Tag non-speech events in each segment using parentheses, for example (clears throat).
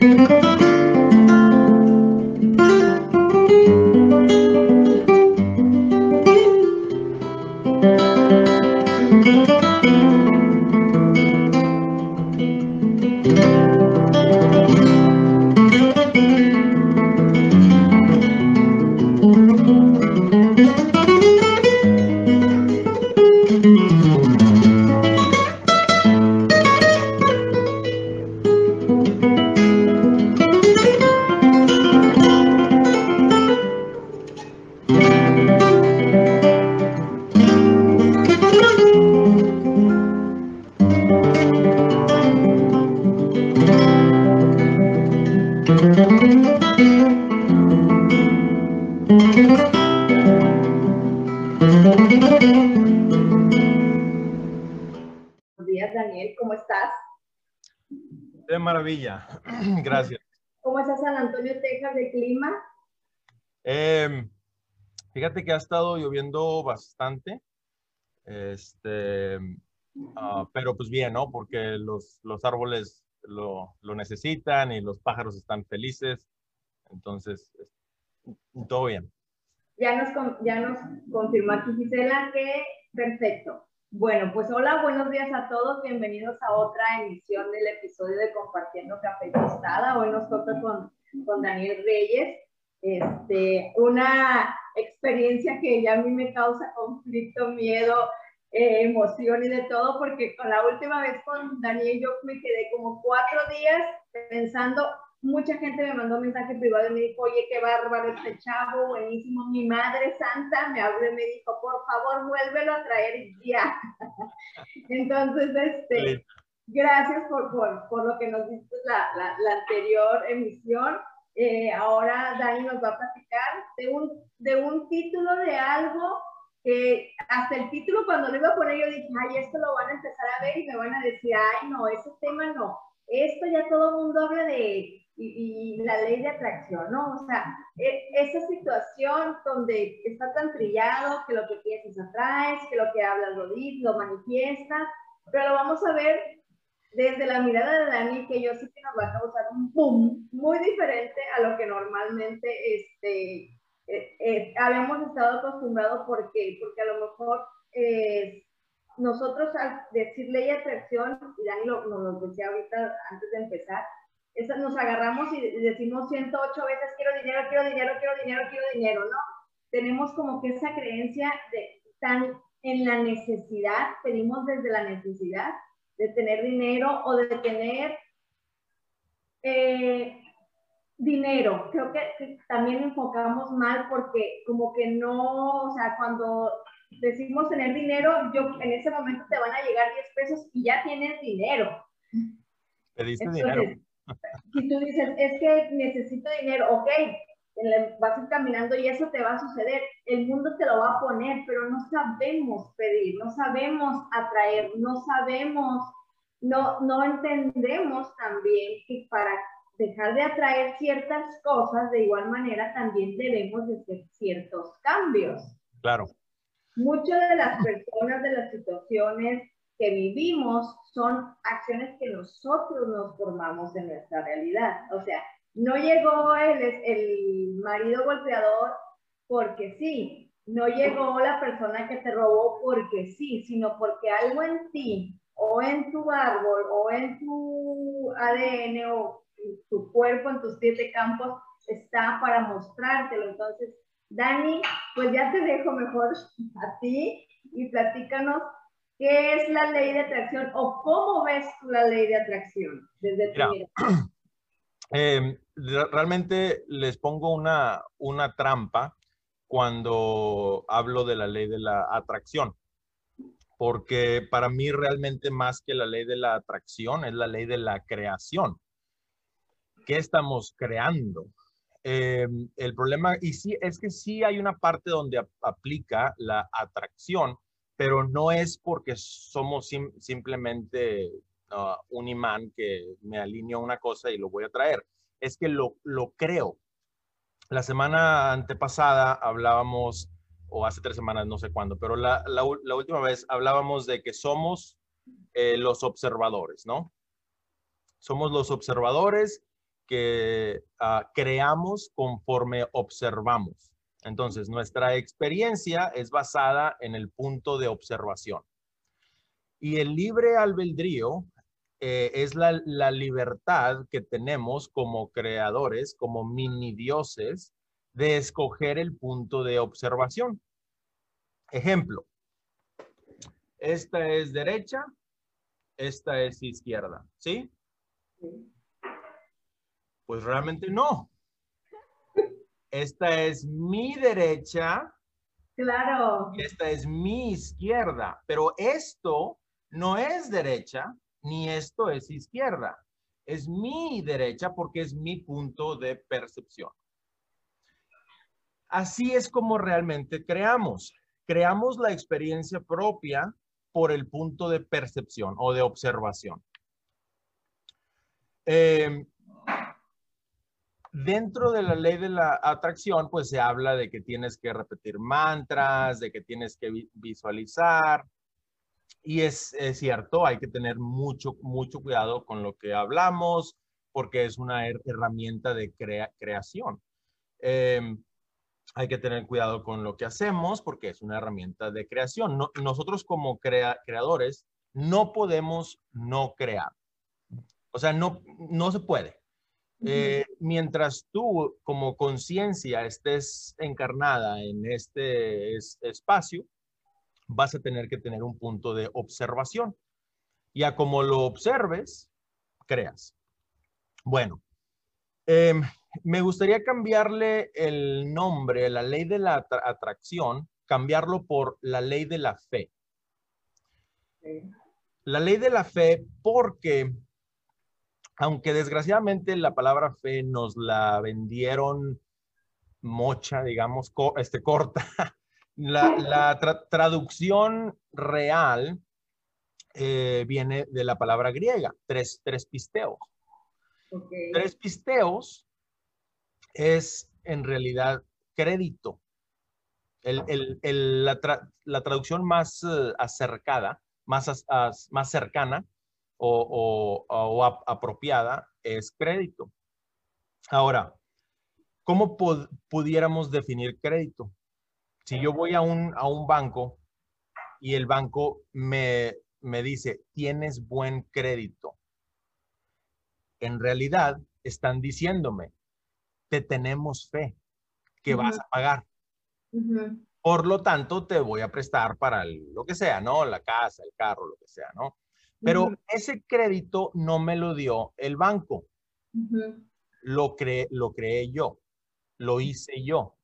Gracias. Fíjate que ha estado lloviendo bastante. Este, ah, pero pues bien, ¿no? Porque los, los árboles lo, lo, necesitan y los pájaros están felices. Entonces, todo bien. Ya nos, ya nos confirmó aquí Gisela que perfecto. Bueno, pues hola, buenos días a todos. Bienvenidos a otra emisión del episodio de Compartiendo Café Tostada. Hoy nos toca con, con Daniel Reyes. Este, una experiencia que ya a mí me causa conflicto, miedo, eh, emoción y de todo, porque con la última vez con Daniel yo me quedé como cuatro días pensando mucha gente me mandó un mensaje privado y me dijo, oye, qué bárbaro este chavo, buenísimo. Mi madre santa me habló y me dijo, por favor, vuélvelo a traer ya. (laughs) Entonces, este, gracias por, por, por, lo que nos diste la, la, la anterior emisión. Eh, ahora Dani nos va a platicar de un, de un título de algo que hasta el título cuando lo iba a poner yo dije, ay, esto lo van a empezar a ver y me van a decir, ay, no, ese tema no. Esto ya todo el mundo habla de y, la ley de atracción, ¿no? O sea, e, esa situación donde está tan trillado que lo que piensas atraes, que lo que hablas lo lo manifiesta, pero lo vamos a ver desde la mirada de Dani, que yo sé que nos va a causar un boom muy diferente a lo que normalmente este, eh, eh, habíamos estado acostumbrados, porque Porque a lo mejor eh, nosotros al decir ley de atracción, y Dani lo, nos lo decía ahorita antes de empezar, nos agarramos y decimos 108 veces quiero dinero, quiero dinero, quiero dinero, quiero dinero, ¿no? Tenemos como que esa creencia de tan en la necesidad, pedimos desde la necesidad de tener dinero o de tener eh, dinero. Creo que también enfocamos mal porque como que no, o sea, cuando decimos tener dinero, yo en ese momento te van a llegar 10 pesos y ya tienes dinero. Pediste dinero si tú dices, es que necesito dinero, ok, vas a ir caminando y eso te va a suceder. El mundo te lo va a poner, pero no sabemos pedir, no sabemos atraer, no sabemos, no, no entendemos también que para dejar de atraer ciertas cosas, de igual manera también debemos de hacer ciertos cambios. Claro. Muchas de las personas, de las situaciones, que vivimos son acciones que nosotros nos formamos en nuestra realidad. O sea, no llegó el, el marido golpeador porque sí, no llegó la persona que te robó porque sí, sino porque algo en ti o en tu árbol o en tu ADN o tu cuerpo, en tus siete campos, está para mostrártelo. Entonces, Dani, pues ya te dejo mejor a ti y platícanos ¿Qué es la ley de atracción o cómo ves tú la ley de atracción desde tu eh, (clears throat) realmente les pongo una, una trampa cuando hablo de la ley de la atracción, porque para mí realmente más que la ley de la atracción es la ley de la creación. ¿Qué estamos creando? Em, el problema, y sí, es que sí hay una parte donde aplica la atracción, pero no es porque somos simplemente ah, un imán que me alineo una cosa y lo voy a traer, es que lo, lo creo. La semana antepasada hablábamos, o hace tres semanas, no sé cuándo, pero la, la, última vez hablábamos de que somos eh, los observadores, ¿no? Somos los observadores que ah, creamos conforme observamos. Entonces, nuestra experiencia es basada en el punto de observación. Y el libre albedrío eh, es la, la, libertad que tenemos como creadores, como mini dioses, de escoger el punto de observación. Ejemplo, esta es derecha, esta es izquierda, ¿sí? Pues realmente no. Esta es mi derecha. Claro. esta es mi izquierda. Pero esto no es derecha, ni esto es izquierda. Es mi derecha porque es mi punto de percepción. Así es como realmente creamos. Creamos la experiencia propia por el punto de percepción o de observación. Em, dentro de la ley de la atracción, pues se habla de que tienes que repetir mantras, de que tienes que visualizar. Y es, cierto, hay que tener mucho, mucho cuidado con lo que hablamos, porque es una herramienta de creación. Em, hay que tener cuidado con lo que hacemos porque es una herramienta de creación. nosotros como creadores no podemos no crear. O sea, no, no se puede. Eh, mientras tú como conciencia estés encarnada en este espacio, vas a tener que tener un punto de observación. Y a como lo observes, creas. Bueno, em, me gustaría cambiarle el nombre, la ley de la atracción, cambiarlo por la ley de la fe. La ley de la fe porque, aunque desgraciadamente la palabra fe nos la vendieron mocha, digamos, este, corta, la, traducción real eh, viene de la palabra griega, tres, tres pisteos. Tres pisteos es en realidad crédito. la, traducción más eh, acercada, más, más cercana o, apropiada es crédito. Ahora, ¿cómo pudiéramos definir crédito? Si yo voy a un, a un banco y el banco me, me dice, tienes buen crédito, en realidad están diciéndome, te tenemos fe que vas a pagar. Por lo tanto, te voy a prestar para lo que sea, ¿no? La casa, el carro, lo que sea, ¿no? Pero ese crédito no me lo dio el banco. lo, cre lo creé yo. Lo hice yo.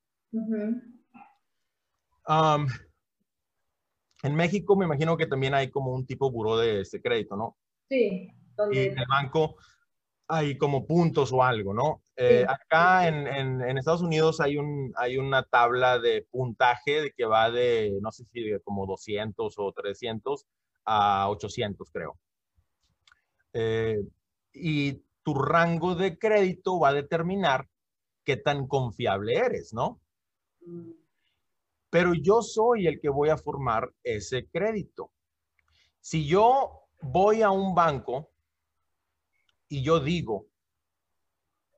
En México me imagino que también hay como un tipo buró de ese crédito, ¿no? Sí. Y el banco hay como puntos o algo, ¿no? Eh, acá en, en, Estados Unidos hay, un, hay una tabla de puntaje de que va de, no sé si de como 200 o 300 a 800, creo. Eh, y tu rango de crédito va a determinar qué tan confiable eres, ¿no? Mm. Pero yo soy el que voy a formar ese crédito. Si yo voy a un banco y yo digo,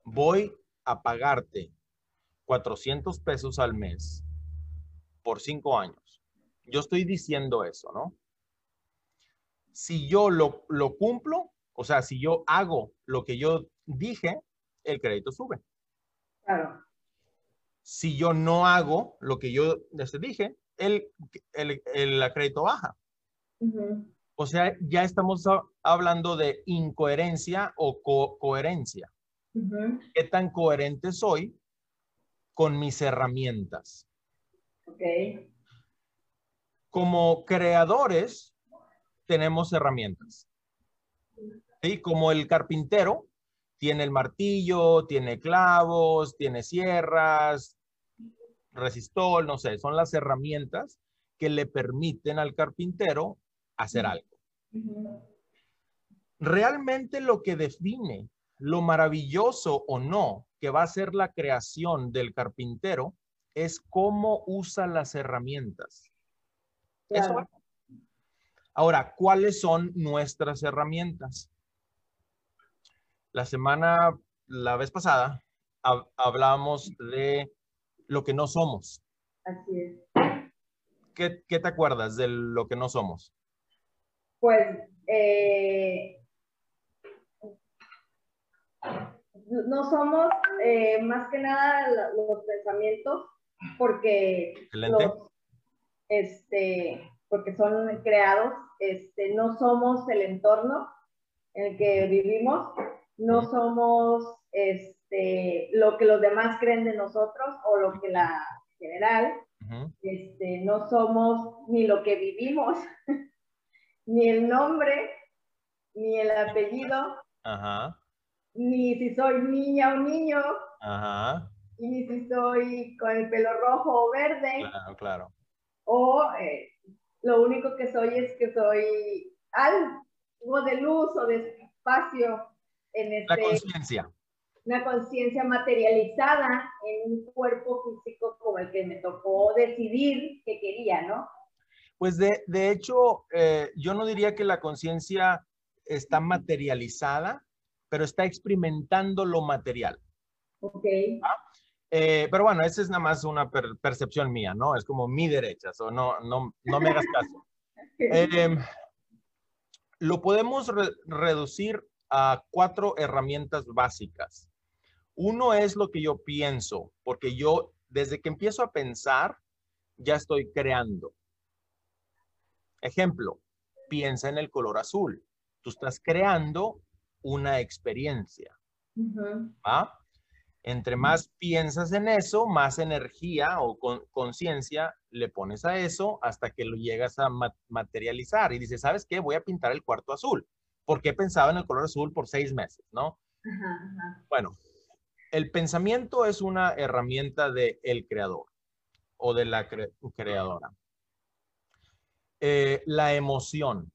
voy a pagarte 400 pesos al mes por cinco años. Yo estoy diciendo eso, ¿no? Si yo lo, lo cumplo, o sea, si yo hago lo que yo dije, el crédito sube. Claro. Si yo no hago lo que yo dije, el, el, el crédito baja. O sea, ya estamos hablando de incoherencia o coherencia. ¿Qué tan coherente soy con mis herramientas? Como creadores, tenemos herramientas. ¿Sí? Como el carpintero, tiene el martillo, tiene clavos, tiene sierras, resistol, no sé, son las herramientas que le permiten al carpintero hacer algo. Realmente lo que define lo maravilloso o no que va a ser la creación del carpintero es cómo usa las herramientas. Ahora, ¿cuáles son nuestras herramientas? La semana la vez pasada hablábamos de lo que no somos. Así es. ¿Qué, ¿Qué, te acuerdas de lo que no somos? Pues eh, no somos eh, más que nada los pensamientos porque este, porque son creados, este, no somos el entorno en el que vivimos, no somos este, lo que los demás creen de nosotros o lo que la general, este, no somos ni lo que vivimos, (laughs) ni el nombre, ni el apellido, ni si soy niña o niño, ni si soy con el pelo rojo o verde. Claro, claro. O eh, lo único que soy es que soy algo de luz o de espacio en este, La conciencia. Una conciencia materializada en un cuerpo físico como el que me tocó decidir que quería, ¿no? Pues de, de hecho, eh, yo no diría que la conciencia está materializada, pero está experimentando lo material. Ok. ¿Ah? Eh, pero bueno, esa es nada más una percepción mía, ¿no? Es como mi derecha, o no, no, no me hagas caso. (laughs) Em, lo podemos reducir a cuatro herramientas básicas. Uno es lo que yo pienso, porque yo desde que empiezo a pensar, ya estoy creando. Ejemplo, piensa en el color azul. Tú estás creando una experiencia. Entre más piensas en eso, más energía o conciencia le pones a eso hasta que lo llegas a materializar y dices, ¿sabes qué? Voy a pintar el cuarto azul. Porque he pensado en el color azul por seis meses, ¿no? Bueno, el pensamiento es una herramienta del el creador o de la creadora. Eh, la emoción.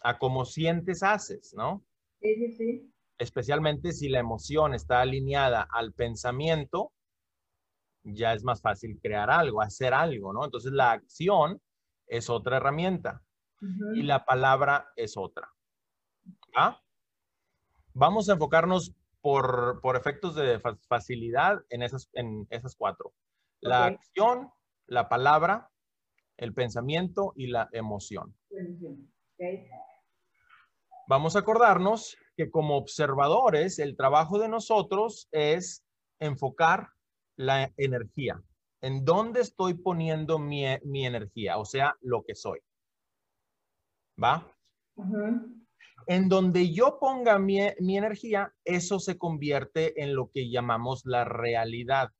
A cómo sientes, haces, ¿no? Sí, sí, sí especialmente si la emoción está alineada al pensamiento, ya es más fácil crear algo, hacer algo, ¿no? Entonces la acción es otra herramienta y la palabra es otra. ¿Ah? Vamos a enfocarnos por, efectos de facilidad en esas, en esas cuatro. La acción, la palabra, el pensamiento y la emoción. Vamos a acordarnos que como observadores, el trabajo de nosotros es enfocar la energía. ¿En dónde estoy poniendo mi, energía? O sea, lo que soy. ¿Va? En donde yo ponga mi, mi energía, eso se convierte en lo que llamamos la realidad.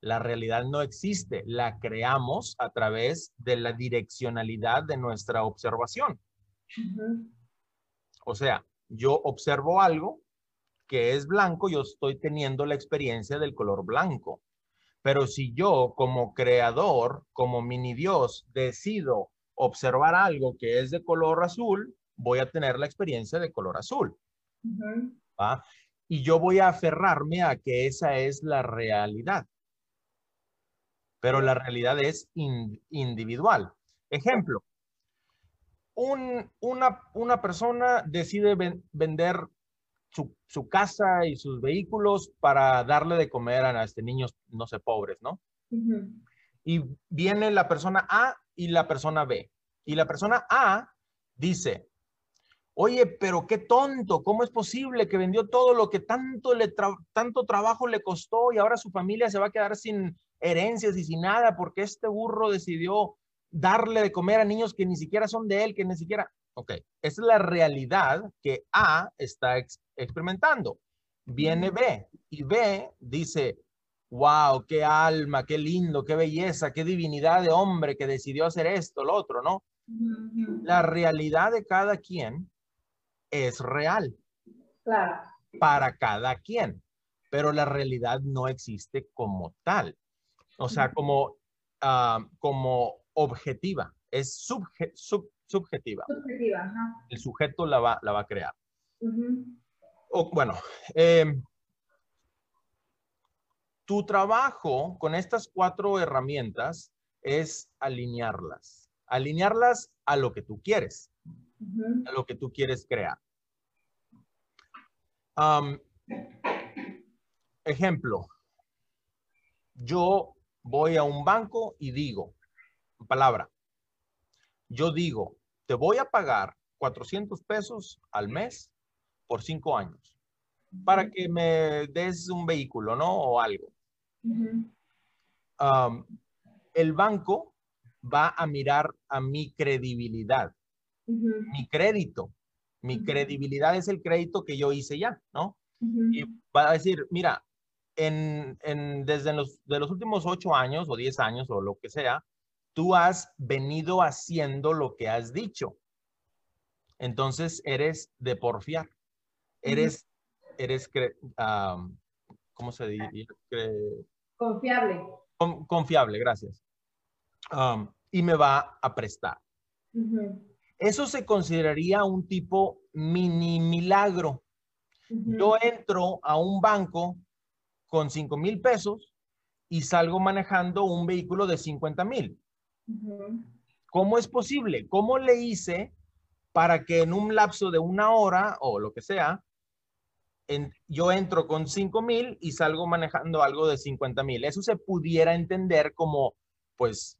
La realidad no existe, la creamos a través de la direccionalidad de nuestra observación. O sea, yo observo algo que es blanco, yo estoy teniendo la experiencia del color blanco. Pero si yo como creador, como mini Dios, decido observar algo que es de color azul, voy a tener la experiencia de color azul. Y yo voy a aferrarme a que esa es la realidad. Pero la realidad es individual. Ejemplo, una, persona decide vender su, casa y sus vehículos para darle de comer a este niños, no sé, pobres, ¿no? Y viene la persona A y la persona B. Y la persona A dice, oye, pero qué tonto, ¿cómo es posible que vendió todo lo que tanto, le tanto trabajo le costó y ahora su familia se va a quedar sin herencias y sin nada porque este burro decidió darle de comer a niños que ni siquiera son de él, que ni siquiera... Ok, esa es la realidad que A está experimentando. Viene B y B dice, wow, qué alma, qué lindo, qué belleza, qué divinidad de hombre que decidió hacer esto, lo otro, ¿no? La realidad de cada quien es real. Claro. Para cada quien, pero la realidad no existe como tal. O sea, como, ah, como objetiva, es subjetiva. Subjetiva, El sujeto la va, la va a crear. bueno, em, tu trabajo con estas cuatro herramientas es alinearlas. Alinearlas a lo que tú quieres, a lo que tú quieres crear. Um, ejemplo, yo voy a un banco y digo, palabra, yo digo, te voy a pagar 400 pesos al mes por cinco años para que me des un vehículo, ¿no? O algo. Um, el banco va a mirar a mi credibilidad, mi crédito. Mi credibilidad es el crédito que yo hice ya, ¿no? Y va a decir, mira, en, desde los, de los últimos ocho años o diez años o lo que sea, tú has venido haciendo lo que has dicho. Entonces eres de porfiar. Eres, eres, ¿cómo se dice? confiable. confiable, gracias. y me va a prestar. Eso se consideraría un tipo mini milagro. Yo entro a un banco con 5 mil pesos y salgo manejando un vehículo de 50 mil. ¿Cómo es posible? ¿Cómo le hice para que en un lapso de una hora o lo que sea, yo entro con 5 mil y salgo manejando algo de 50 mil? Eso se pudiera entender como, pues,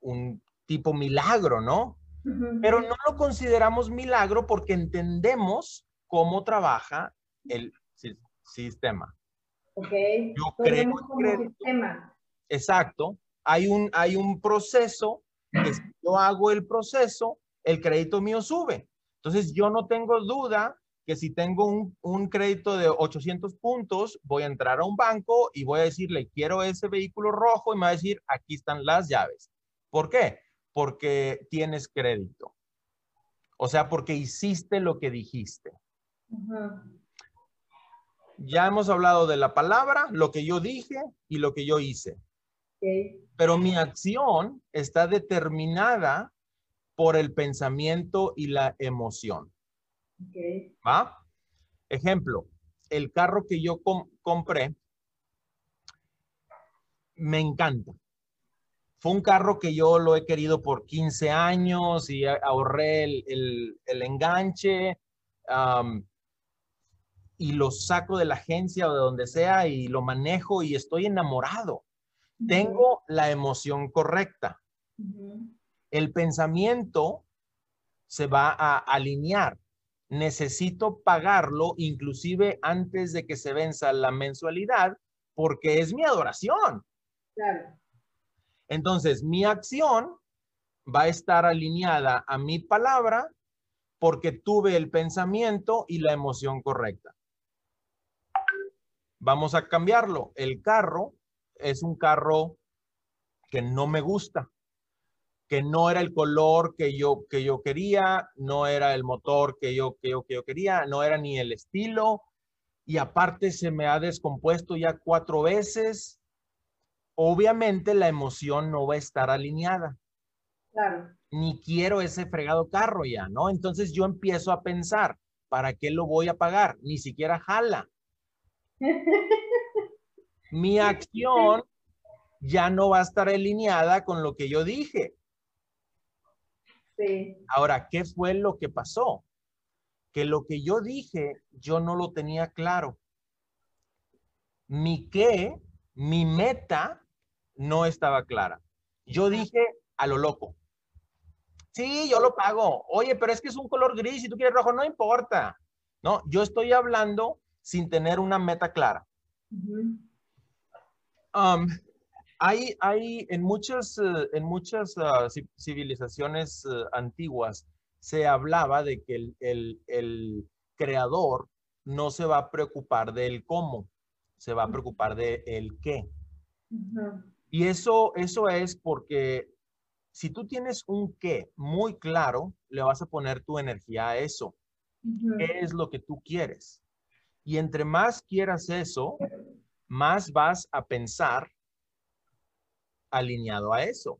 un tipo milagro, ¿no? Pero no lo consideramos milagro porque entendemos cómo trabaja el sistema. Ok. Yo creo como sistema. Exacto. Hay un, hay un proceso que si yo hago el proceso, el crédito mío sube. Entonces yo no tengo duda que si tengo un, un, crédito de 800 puntos, voy a entrar a un banco y voy a decirle, quiero ese vehículo rojo y me va a decir, aquí están las llaves. ¿Por qué? Porque tienes crédito. O sea, porque hiciste lo que dijiste. Ya hemos hablado de la palabra, lo que yo dije y lo que yo hice. Pero mi acción está determinada por el pensamiento y la emoción. ¿Va? Ejemplo, el carro que yo compré me encanta. Fue un carro que yo lo he querido por 15 años y ahorré el, enganche y lo saco de la agencia o de donde sea y lo manejo y estoy enamorado. Tengo la emoción correcta. El pensamiento se va a alinear. Necesito pagarlo inclusive antes de que se venza la mensualidad porque es mi adoración. Entonces, mi acción va a estar alineada a mi palabra porque tuve el pensamiento y la emoción correcta. Vamos a cambiarlo. El carro es un carro que no me gusta, que no era el color que yo, que yo quería, no era el motor que yo, que, yo, que yo quería, no era ni el estilo. Y aparte se me ha descompuesto ya cuatro veces. Obviamente la emoción no va a estar alineada. Claro. Ni quiero ese fregado carro ya, ¿no? Entonces yo empiezo a pensar, ¿para qué lo voy a pagar? Ni siquiera jala. (laughs) Mi acción ya no va a estar alineada con lo que yo dije. Sí. Ahora, ¿qué fue lo que pasó? Que lo que yo dije, yo no lo tenía claro. Mi qué, mi meta, no estaba clara. Yo dije a lo loco. Sí, yo lo pago. Oye, pero es que es un color gris y tú quieres rojo, no importa. No, yo estoy hablando sin tener una meta clara. Um, hay, hay en muchas, eh, en muchas ah, civilizaciones eh, antiguas se hablaba de que el, el, creador no se va a preocupar del cómo, se va a preocupar de el qué. Y eso, eso es porque si tú tienes un qué muy claro, le vas a poner tu energía a eso. ¿Qué es lo que tú quieres? Y entre más quieras eso, más vas a pensar alineado a eso.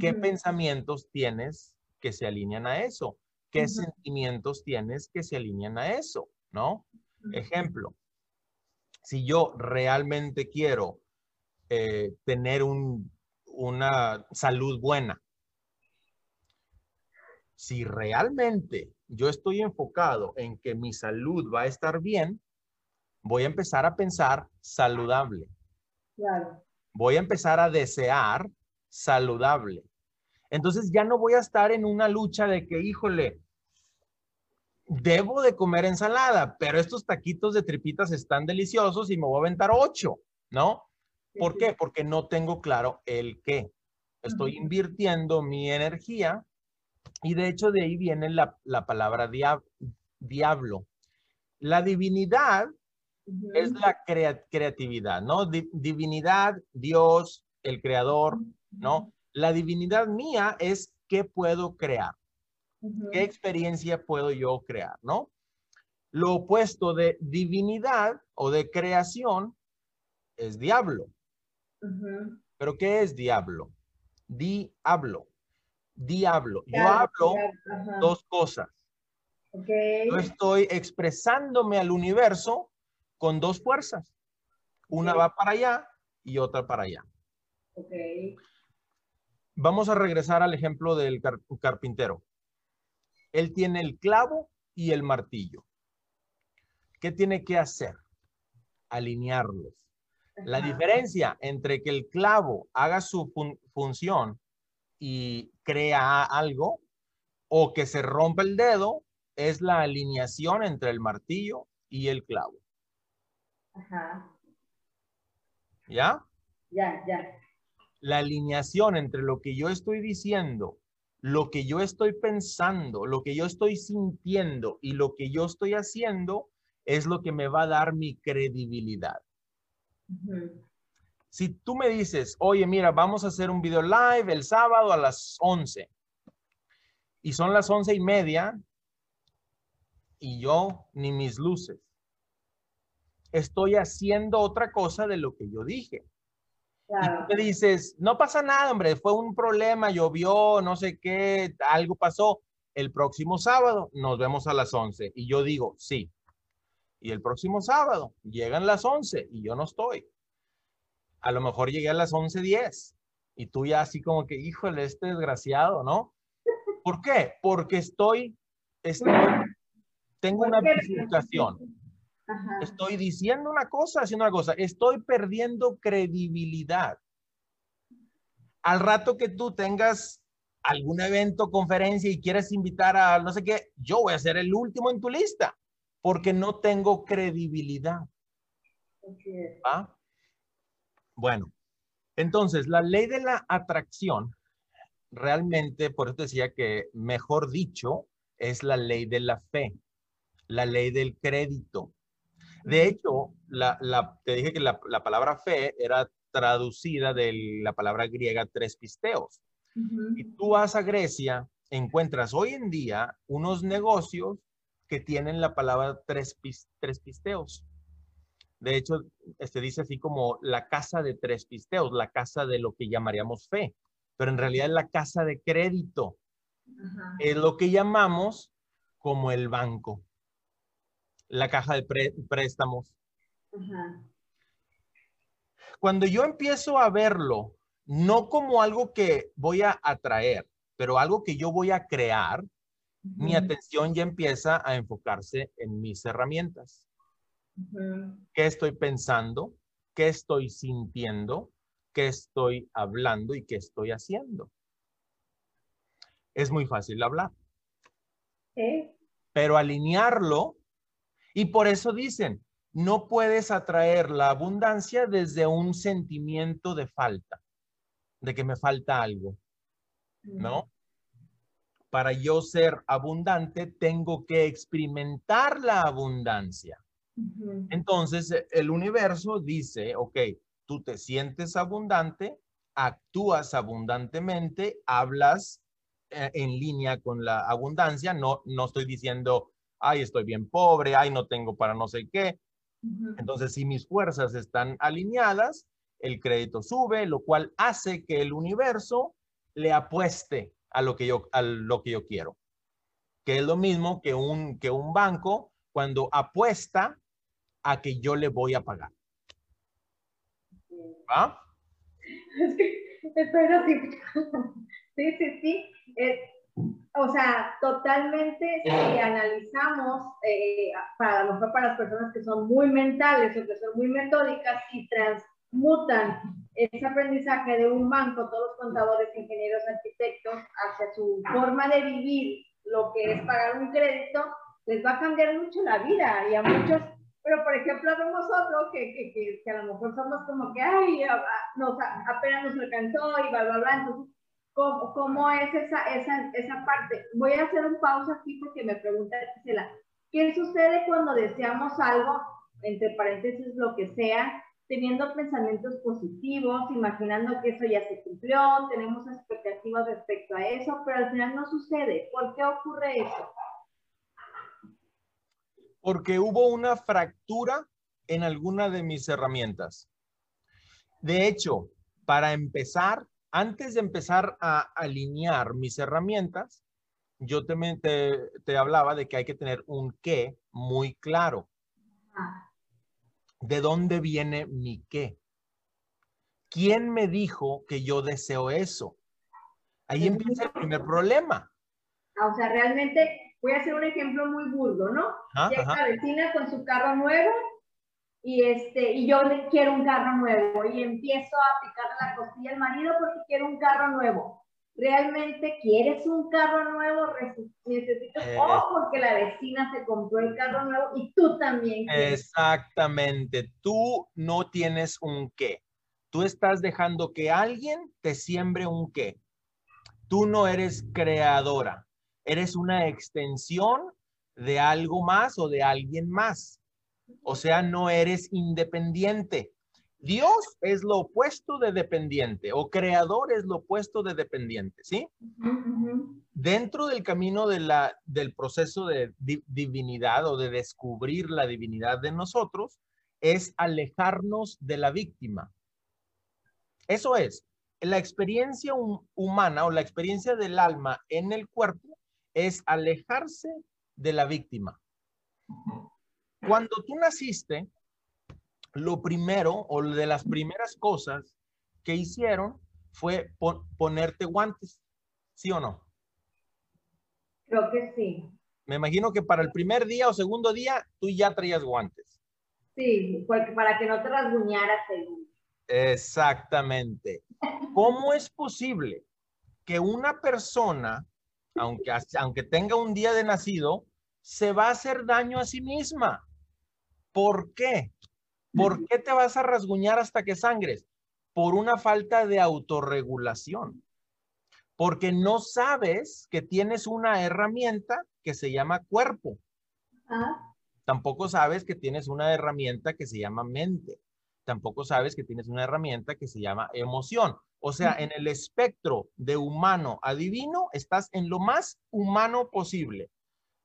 ¿Qué pensamientos tienes que se alinean a eso? ¿Qué sentimientos tienes que se alinean a eso? ¿No? Ejemplo, si yo realmente quiero eh, tener una salud buena, si realmente yo estoy enfocado en que mi salud va a estar bien, voy a empezar a pensar saludable. Claro. Voy a empezar a desear saludable. Entonces ya no voy a estar en una lucha de que, híjole, debo de comer ensalada, pero estos taquitos de tripitas están deliciosos y me voy a aventar ocho, ¿no? ¿Por qué? Porque no tengo claro el qué. Estoy invirtiendo mi energía y de hecho de ahí viene la, palabra diablo. La divinidad es la creatividad, ¿no? divinidad, Dios, el creador, ¿no? La divinidad mía es qué puedo crear. ¿Qué experiencia puedo yo crear, no? Lo opuesto de divinidad o de creación es diablo. ¿Pero qué es diablo? Diablo. Diablo. Yo hablo dos cosas. Yo estoy expresándome al universo con dos fuerzas. Una va para allá y otra para allá. Vamos a regresar al ejemplo del carpintero. Él tiene el clavo y el martillo. ¿Qué tiene que hacer? Alinearlos. La diferencia entre que el clavo haga su función y crea algo o que se rompa el dedo es la alineación entre el martillo y el clavo. Ajá. ¿Ya? Ya, ya. La alineación entre lo que yo estoy diciendo lo que yo estoy pensando, lo que yo estoy sintiendo y lo que yo estoy haciendo es lo que me va a dar mi credibilidad. Si tú me dices, oye, mira, vamos a hacer un video live el sábado a las 11 y son las once y media y yo ni mis luces. Estoy haciendo otra cosa de lo que yo dije. Y tú me dices, no pasa nada, hombre, fue un problema, llovió, no sé qué, algo pasó. El próximo sábado nos vemos a las 11. Y yo digo, sí. Y el próximo sábado llegan las 11 y yo no estoy. A lo mejor llegué a las 11.10 y tú ya así como que, híjole, este desgraciado, ¿no? ¿Por qué? Porque estoy, estoy tengo una bifurcación Estoy diciendo una cosa, haciendo una cosa. Estoy perdiendo credibilidad. Al rato que tú tengas algún evento, conferencia y quieres invitar a no sé qué, yo voy a ser el último en tu lista porque no tengo credibilidad. Bueno, entonces la ley de la atracción realmente, por eso decía que mejor dicho, es la ley de la fe, la ley del crédito. De hecho, te dije que la, palabra fe era traducida de la palabra griega tres pisteos. Y tú vas a Grecia, encuentras hoy en día unos negocios que tienen la palabra tres, tres pisteos. De hecho, este dice así como la casa de tres pisteos, la casa de lo que llamaríamos fe, pero en realidad es la casa de crédito. Es lo que llamamos como el banco la caja de préstamos. Cuando yo empiezo a verlo, no como algo que voy a atraer, pero algo que yo voy a crear, mi atención ya empieza a enfocarse en mis herramientas. ¿Qué estoy pensando? ¿Qué estoy sintiendo? ¿Qué estoy hablando y qué estoy haciendo? Es muy fácil hablar. Pero alinearlo y por eso dicen, no puedes atraer la abundancia desde un sentimiento de falta, de que me falta algo, ¿no? Para yo ser abundante, tengo que experimentar la abundancia. Entonces, el universo dice, ok, tú te sientes abundante, actúas abundantemente, hablas eh, en línea con la abundancia, no, no estoy diciendo ay, estoy bien pobre, ay, no tengo para no sé qué. Entonces, si mis fuerzas están alineadas, el crédito sube, lo cual hace que el universo le apueste a lo que yo, a lo que yo quiero. Que es lo mismo que un, que un banco cuando apuesta a que yo le voy a pagar. ¿Va? estoy así. (laughs) Sí, sí, sí. o sea, totalmente si analizamos, eh, para lo mejor para las personas que son muy mentales o que son muy metódicas y transmutan ese aprendizaje de un banco, todos los contadores, ingenieros, arquitectos, hacia su forma de vivir lo que es pagar un crédito, les va a cambiar mucho la vida y a muchos, pero por ejemplo vemos otro que, que, que, a lo mejor somos como que, ay, nos, apenas nos alcanzó y bla, bla, bla, entonces ¿Cómo, cómo es esa, esa, esa, parte? Voy a hacer un pausa aquí porque me pregunta Gisela, ¿qué sucede cuando deseamos algo, entre paréntesis lo que sea, teniendo pensamientos positivos, imaginando que eso ya se cumplió, tenemos expectativas respecto a eso, pero al final no sucede? ¿Por qué ocurre eso? Porque hubo una fractura en alguna de mis herramientas. De hecho, para empezar, antes de empezar a alinear mis herramientas, yo te, te, hablaba de que hay que tener un qué muy claro. ¿De dónde viene mi qué? ¿Quién me dijo que yo deseo eso? Ahí empieza el primer problema. Ah, o sea, realmente voy a hacer un ejemplo muy burdo, ¿no? Llega la vecina con su carro nuevo y, este, y yo quiero un carro nuevo y empiezo a picarle la costilla al marido porque quiero un carro nuevo. ¿Realmente quieres un carro nuevo? Necesitas, eh, o porque la vecina se compró el carro nuevo y tú también. Quieres. Exactamente, tú no tienes un qué. Tú estás dejando que alguien te siembre un qué. Tú no eres creadora, eres una extensión de algo más o de alguien más. O sea, no eres independiente. Dios es lo opuesto de dependiente o creador es lo opuesto de dependiente, ¿sí? Dentro del camino de la, del proceso de divinidad o de descubrir la divinidad de nosotros es alejarnos de la víctima. Eso es, la experiencia humana o la experiencia del alma en el cuerpo es alejarse de la víctima. Cuando tú naciste, lo primero o de las primeras cosas que hicieron fue ponerte guantes, ¿sí o no? Creo que sí. Me imagino que para el primer día o segundo día tú ya traías guantes. Sí, para que no te rasguñaras Exactamente. ¿Cómo es posible que una persona, aunque, aunque tenga un día de nacido, se va a hacer daño a sí misma? ¿Por qué? ¿Por qué te vas a rasguñar hasta que sangres? Por una falta de autorregulación. Porque no sabes que tienes una herramienta que se llama cuerpo. Ah. Tampoco sabes que tienes una herramienta que se llama mente. Tampoco sabes que tienes una herramienta que se llama emoción. O sea, en el espectro de humano a divino, estás en lo más humano posible.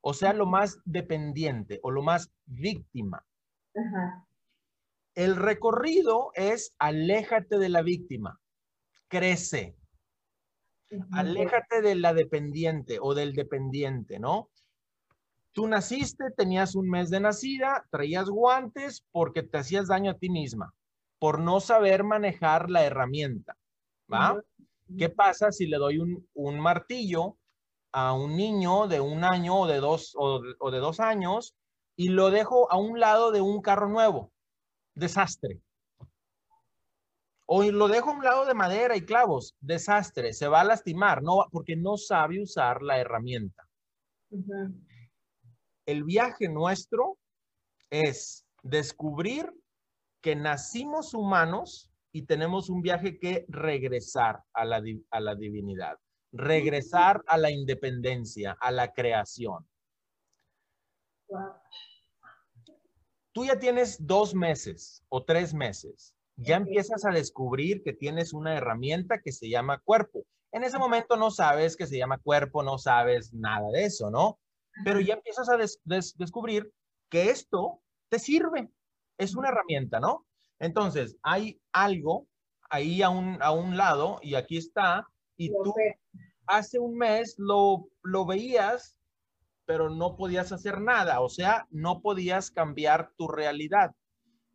O sea, lo más dependiente o lo más víctima. El recorrido es aléjate de la víctima, crece, aléjate de la dependiente o del dependiente, ¿no? Tú naciste, tenías un mes de nacida, traías guantes porque te hacías daño a ti misma, por no saber manejar la herramienta, ¿va? ¿Qué pasa si le doy un, martillo a un niño de un año o de dos, o de dos años y lo dejo a un lado de un carro nuevo. Desastre. O lo dejo a un lado de madera y clavos. Desastre. Se va a lastimar, no, porque no sabe usar la herramienta. El viaje nuestro es descubrir que nacimos humanos y tenemos un viaje que regresar a la, a la divinidad, regresar a la independencia, a la creación. Tú ya tienes dos meses o tres meses. Ya empiezas a descubrir que tienes una herramienta que se llama cuerpo. En ese momento no sabes que se llama cuerpo, no sabes nada de eso, ¿no? Pero ya empiezas a descubrir que esto te sirve. Es una herramienta, ¿no? Entonces, hay algo ahí a un, a un lado y aquí está. Y tú hace un mes lo, lo veías pero no podías hacer nada, o sea, no podías cambiar tu realidad.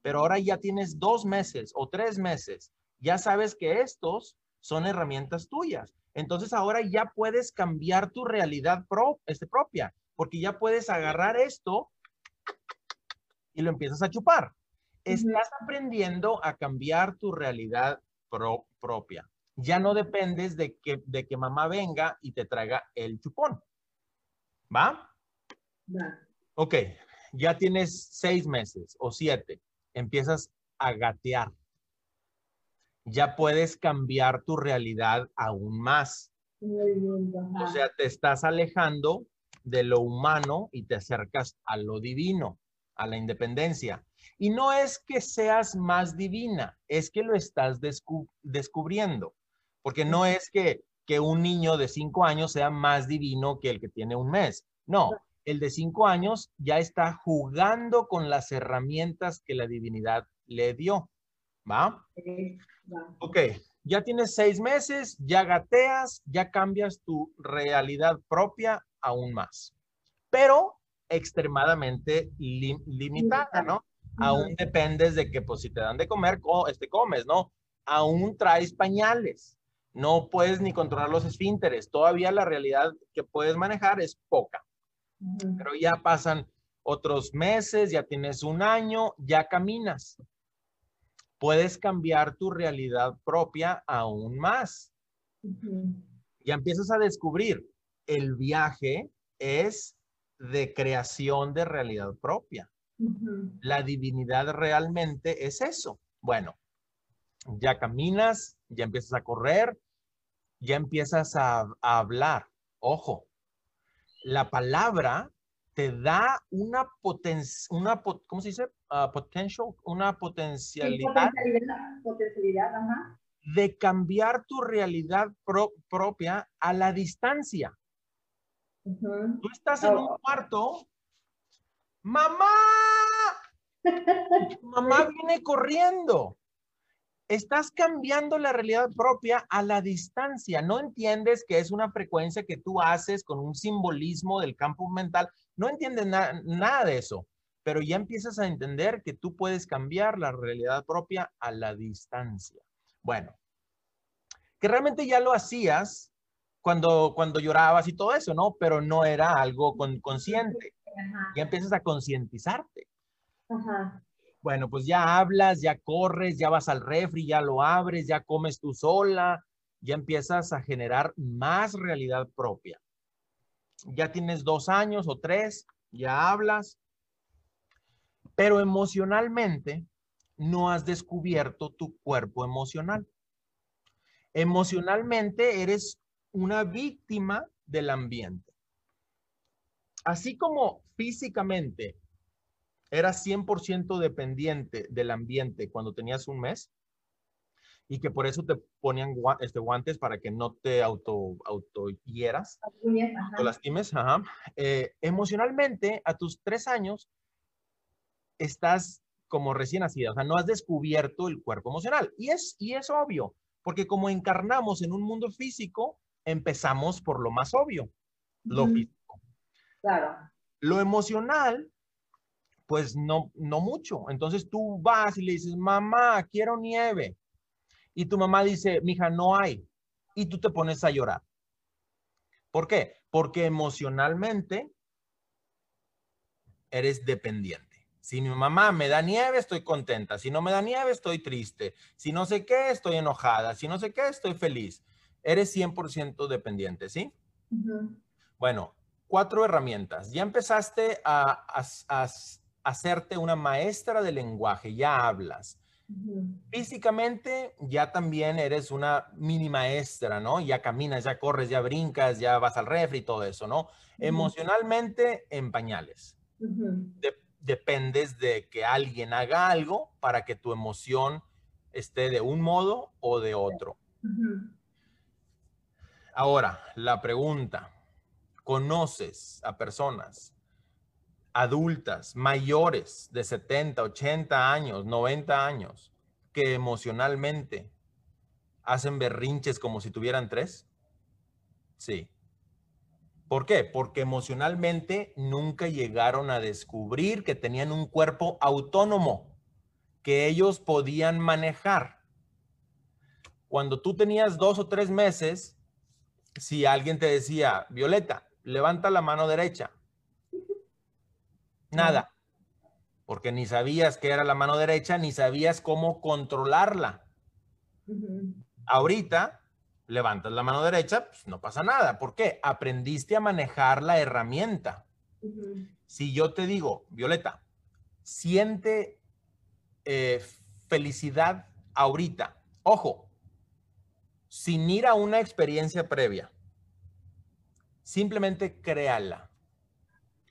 Pero ahora ya tienes dos meses o tres meses, ya sabes que estos son herramientas tuyas. Entonces ahora ya puedes cambiar tu realidad este, propia, porque ya puedes agarrar esto y lo empiezas a chupar. Estás aprendiendo a cambiar tu realidad propia. Ya no dependes de que, de que mamá venga y te traiga el chupón. ¿Va? Va. Ok, ya tienes seis meses o siete. Empiezas a gatear ya puedes cambiar tu realidad aún más. O sea, te estás alejando de lo humano y te acercas a lo divino, a la independencia. Y no es que seas más divina, es que lo estás descubriendo. Porque no es que, que un niño de cinco años sea más divino que el que tiene un mes. No, el de cinco años ya está jugando con las herramientas que la divinidad le dio. ¿Va? Ok, ya tienes seis meses, ya gateas, ya cambias tu realidad propia aún más. Pero extremadamente limitada, ¿no? Aún dependes de que, pues, si te dan de comer, este, comes, ¿no? Aún traes pañales. No puedes ni controlar los esfínteres. Todavía la realidad que puedes manejar es poca. Pero ya pasan otros meses, ya tienes un año, ya caminas puedes cambiar tu realidad propia aún más. Ya empiezas a descubrir, el viaje es de creación de realidad propia. La divinidad realmente es eso. Bueno, ya caminas, ya empiezas a correr, ya empiezas a hablar. Ojo, la palabra te da una potencia, una, ¿cómo se dice? Uh, potential, una potencialidad, potencialidad, de cambiar tu realidad propia a la distancia. Tú estás en un oh. cuarto, mamá, (laughs) mamá viene corriendo estás cambiando la realidad propia a la distancia. No entiendes que es una frecuencia que tú haces con un simbolismo del campo mental. No entiendes nada de eso, pero ya empiezas a entender que tú puedes cambiar la realidad propia a la distancia. Bueno, que realmente ya lo hacías cuando, cuando llorabas y todo eso, ¿no? Pero no era algo consciente. Ya empiezas a concientizarte. Ajá. Bueno, pues ya hablas, ya corres, ya vas al refri, ya lo abres, ya comes tú sola, ya empiezas a generar más realidad propia. Ya tienes dos años o tres, ya hablas, pero emocionalmente no has descubierto tu cuerpo emocional. Emocionalmente eres una víctima del ambiente. Así como físicamente eras 100% dependiente del ambiente cuando tenías un mes y que por eso te ponían este, guantes para que no te auto, auto hieras, o lastimes. Eh, emocionalmente, a tus tres años, estás como recién nacida, o sea, no has descubierto el cuerpo emocional. Y es, y es obvio, porque como encarnamos en un mundo físico, empezamos por lo más obvio, lo físico. Claro. Lo emocional pues no, no mucho. Entonces tú vas y le dices, mamá, quiero nieve. Y tu mamá dice, mija, no hay. Y tú te pones a llorar. ¿Por qué? Porque emocionalmente eres dependiente. Si mi mamá me da nieve, estoy contenta. Si no me da nieve, estoy triste. Si no sé qué, estoy enojada. Si no sé qué, estoy feliz. Eres 100% dependiente, ¿sí? Bueno, cuatro herramientas. Ya empezaste a, a, hacerte una maestra de lenguaje, ya hablas. Físicamente ya también eres una mini maestra, ¿no? Ya caminas, ya corres, ya brincas, ya vas al refri y todo eso, ¿no? Emocionalmente en pañales. dependes de que alguien haga algo para que tu emoción esté de un modo o de otro. Ahora, la pregunta, ¿conoces a personas adultas, mayores de 70, 80 años, 90 años, que emocionalmente hacen berrinches como si tuvieran tres? Sí. ¿Por qué? Porque emocionalmente nunca llegaron a descubrir que tenían un cuerpo autónomo, que ellos podían manejar. Cuando tú tenías dos o tres meses, si alguien te decía, Violeta, levanta la mano derecha. Nada, porque ni sabías qué era la mano derecha, ni sabías cómo controlarla. Ahorita, levantas la mano derecha, pues no pasa nada. ¿Por qué? Aprendiste a manejar la herramienta. Si yo te digo, Violeta, siente eh, felicidad ahorita. Ojo, sin ir a una experiencia previa. Simplemente créala.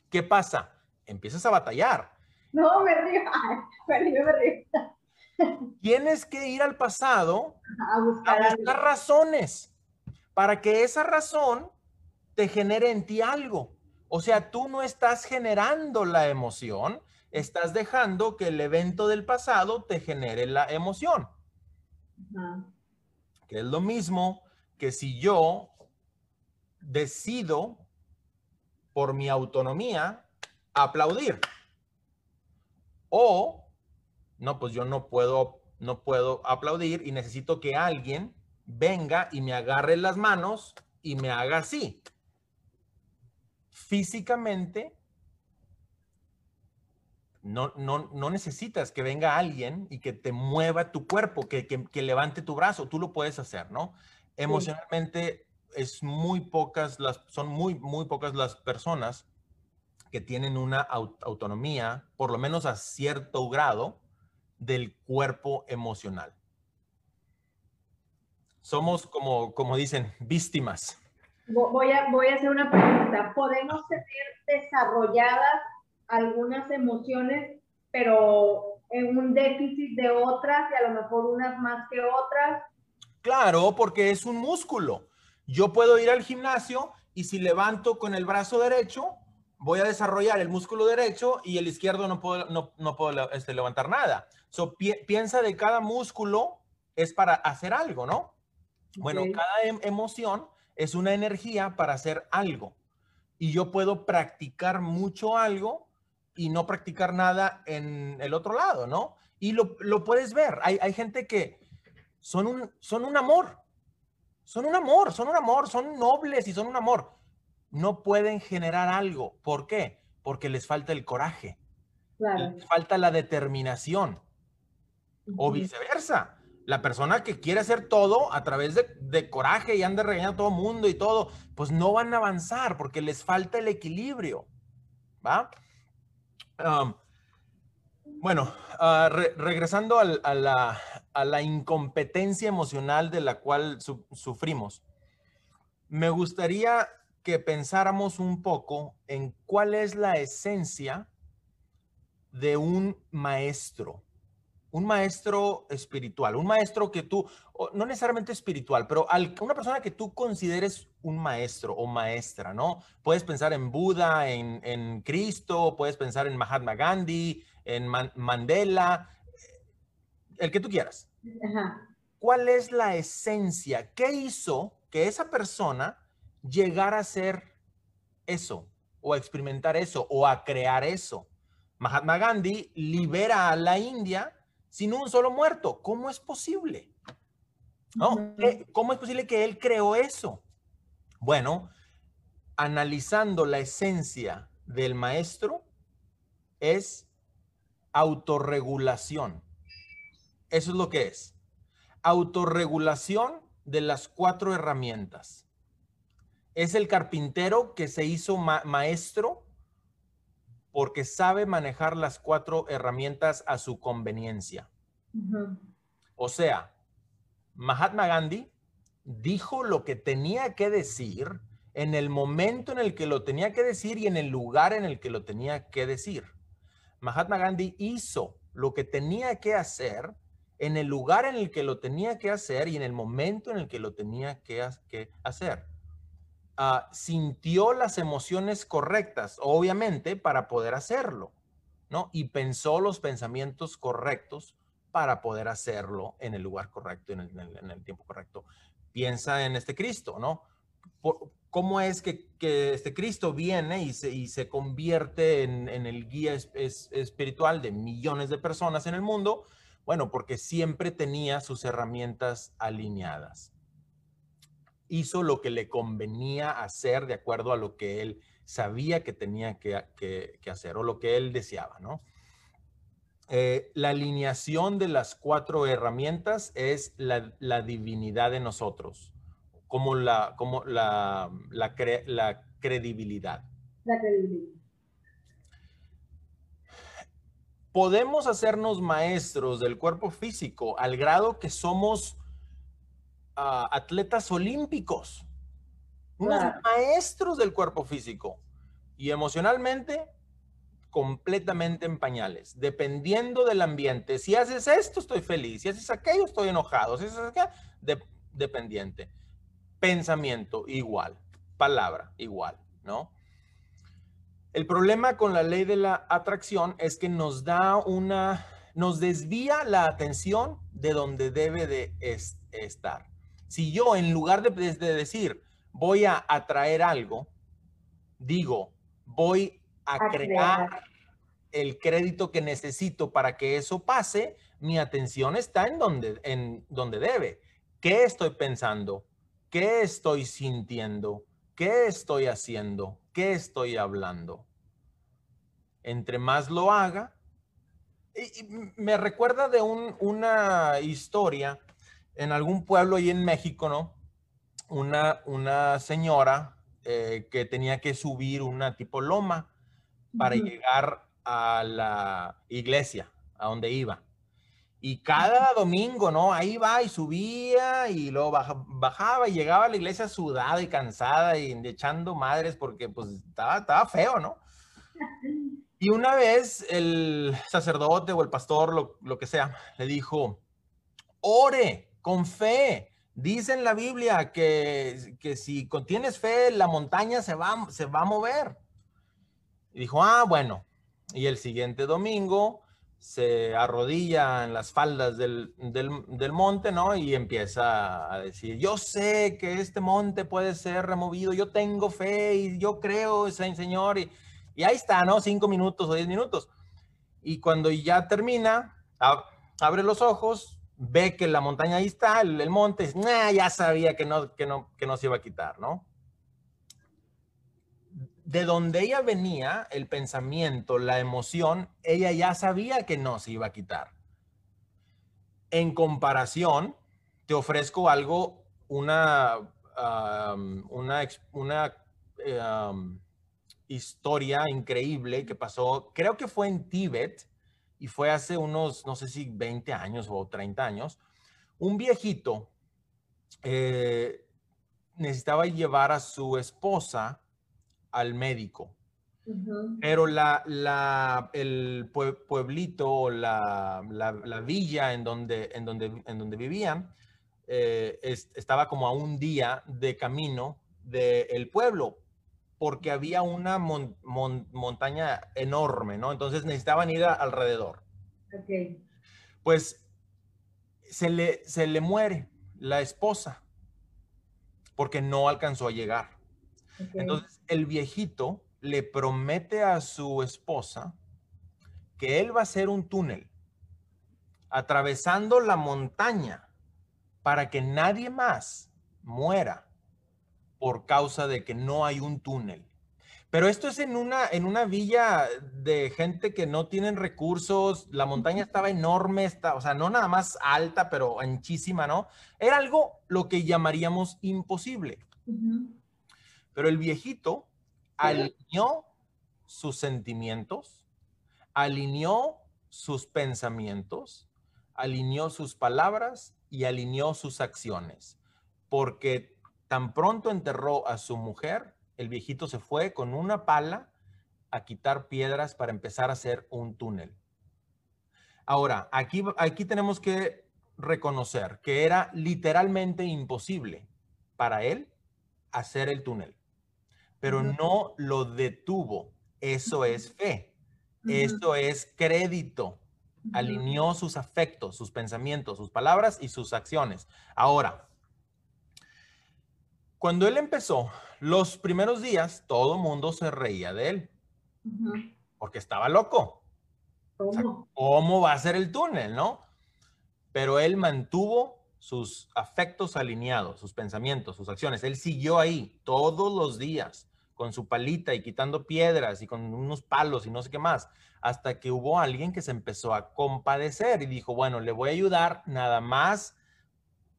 ¿Qué pasa? Empiezas a batallar. No, me río. (laughs) me río, me río. (laughs) Tienes que ir al pasado a buscar, a buscar razones para que esa razón te genere en ti algo. O sea, tú no estás generando la emoción, estás dejando que el evento del pasado te genere la emoción. Que es lo mismo que si yo decido por mi autonomía aplaudir. O, no, pues yo no puedo, no puedo aplaudir y necesito que alguien venga y me agarre las manos y me haga así. Físicamente no, no, no, necesitas que venga alguien y que te mueva tu cuerpo, que, que, levante tu brazo, tú lo puedes hacer, ¿no? Emocionalmente es muy pocas las, son muy, muy pocas las personas que tienen una autonomía, por lo menos a cierto grado, del cuerpo emocional. Somos, como, como dicen, víctimas. Voy a, voy a hacer una pregunta. ¿Podemos tener desarrolladas algunas emociones, pero en un déficit de otras y a lo mejor unas más que otras. Claro, porque es un músculo. Yo puedo ir al gimnasio y si levanto con el brazo derecho, voy a desarrollar el músculo derecho y el izquierdo no puedo, no, no puedo este, levantar nada. So, piensa de cada músculo es para hacer algo, ¿no? Bueno, cada em, emoción es una energía para hacer algo. Y yo puedo practicar mucho algo y no practicar nada en el otro lado, ¿no? Y lo, puedes ver. Hay, gente que son un, son un amor. Son un amor, son un amor, son nobles y son un amor. No pueden generar algo. ¿Por qué? Porque les falta el coraje. Les falta la determinación. O viceversa. La persona que quiere hacer todo a través de, coraje y anda regañando a todo el mundo y todo, pues no van a avanzar porque les falta el equilibrio. ¿Va? bueno, ah, regresando a, la, incompetencia emocional de la cual sufrimos, me gustaría que pensáramos un poco en cuál es la esencia de un maestro un maestro espiritual, un maestro que tú, no necesariamente espiritual, pero una persona que tú consideres un maestro o maestra, ¿no? Puedes pensar en Buda, en, Cristo, puedes pensar en Mahatma Gandhi, en Mandela, el que tú quieras. ¿Cuál es la esencia? ¿Qué hizo que esa persona llegara a ser eso, o a experimentar eso, o a crear eso? Mahatma Gandhi libera a la India sin un solo muerto. ¿Cómo es posible? ¿No? ¿Cómo es posible que él creó eso? Bueno, analizando la esencia del maestro es autorregulación. Eso es lo que es. Autorregulación de las cuatro herramientas. Es el carpintero que se hizo maestro porque sabe manejar las cuatro herramientas a su conveniencia. O sea, Mahatma Gandhi dijo lo que tenía que decir en el momento en el que lo tenía que decir y en el lugar en el que lo tenía que decir. Mahatma Gandhi hizo lo que tenía que hacer en el lugar en el que lo tenía que hacer y en el momento en el que lo tenía que, hacer. Ah, sintió las emociones correctas, obviamente, para poder hacerlo, ¿no? Y pensó los pensamientos correctos para poder hacerlo en el lugar correcto, en el, tiempo correcto. Piensa en este Cristo, ¿no? ¿Cómo es que, este Cristo viene y se convierte en, el guía espiritual de millones de personas en el mundo? Bueno, porque siempre tenía sus herramientas alineadas. Hizo lo que le convenía hacer de acuerdo a lo que él sabía que tenía que, hacer o lo que él deseaba, ¿no? Eh, la alineación de las cuatro herramientas es la, divinidad de nosotros, como la, como la, la, la credibilidad. La credibilidad. Podemos hacernos maestros del cuerpo físico al grado que somos ah, atletas olímpicos, unos maestros del cuerpo físico y emocionalmente completamente en pañales, dependiendo del ambiente. Si haces esto, estoy feliz. Si haces aquello, estoy enojado. Si haces aquello, dependiente. Pensamiento, igual. Palabra, igual, ¿no? El problema con la ley de la atracción es que nos da una, nos desvía la atención de donde debe de estar. Si yo en lugar de, de decir voy a atraer algo, digo voy a, crear, el crédito que necesito para que eso pase, mi atención está en donde, en donde debe. ¿Qué estoy pensando? ¿Qué estoy sintiendo? ¿Qué estoy haciendo? ¿Qué estoy hablando? Entre más lo haga, y, me recuerda de una historia en algún pueblo ahí en México, ¿no? Una, una señora eh, que tenía que subir una tipo loma para llegar a la iglesia, a donde iba. Y cada domingo, ¿no? Ahí va y subía y luego bajaba y llegaba a la iglesia sudada y cansada y echando madres porque pues estaba, estaba feo, ¿no? Y una vez el sacerdote o el pastor, lo, lo que sea, le dijo, ore con fe, Dice en la Biblia que, que si contienes fe, la montaña se va, se va a mover. Y dijo, ah, bueno. Y el siguiente domingo se arrodilla en las faldas del, del, monte, ¿no? Y empieza a decir, yo sé que este monte puede ser removido, yo tengo fe y yo creo, Señor. Y, y ahí está, ¿no? Cinco minutos o diez minutos. Y cuando ya termina, abre los ojos, ve que la montaña ahí está, el, monte, ya sabía que no, que, no, que no se iba a quitar, ¿no? De donde ella venía, el pensamiento, la emoción, ella ya sabía que no se iba a quitar. En comparación, te ofrezco algo, una, una, una historia increíble que pasó, creo que fue en Tíbet, y fue hace unos, no sé si 20 años o 30 años, un viejito eh, necesitaba llevar a su esposa al médico. Pero la, la, el pueblito o la, la, villa en donde, en donde, en donde vivían eh, estaba como a un día de camino del pueblo porque había una montaña enorme, ¿no? Entonces necesitaban ir alrededor. Ok. Pues se le, se le muere la esposa porque no alcanzó a llegar. Entonces el viejito le promete a su esposa que él va a hacer un túnel atravesando la montaña para que nadie más muera por causa de que no hay un túnel. Pero esto es en una, en una villa de gente que no tienen recursos, la montaña estaba enorme, está, o sea, no nada más alta, pero anchísima, ¿no? Era algo lo que llamaríamos imposible. Pero el viejito alineó sus sentimientos, alineó sus pensamientos, alineó sus palabras y alineó sus acciones, porque Tan pronto enterró a su mujer, el viejito se fue con una pala a quitar piedras para empezar a hacer un túnel. Ahora, aquí, aquí tenemos que reconocer que era literalmente imposible para él hacer el túnel, pero no lo detuvo. Eso es fe. Eso es crédito. Alineó sus afectos, sus pensamientos, sus palabras y sus acciones. Ahora, cuando él empezó, los primeros días, todo mundo se reía de él. Porque estaba loco. ¿Cómo? ¿Cómo va a ser el túnel, no? pero él mantuvo sus afectos alineados, sus pensamientos, sus acciones. Él siguió ahí todos los días con su palita y quitando piedras y con unos palos y no sé qué más, hasta que hubo alguien que se empezó a compadecer y dijo, bueno, le voy a ayudar nada más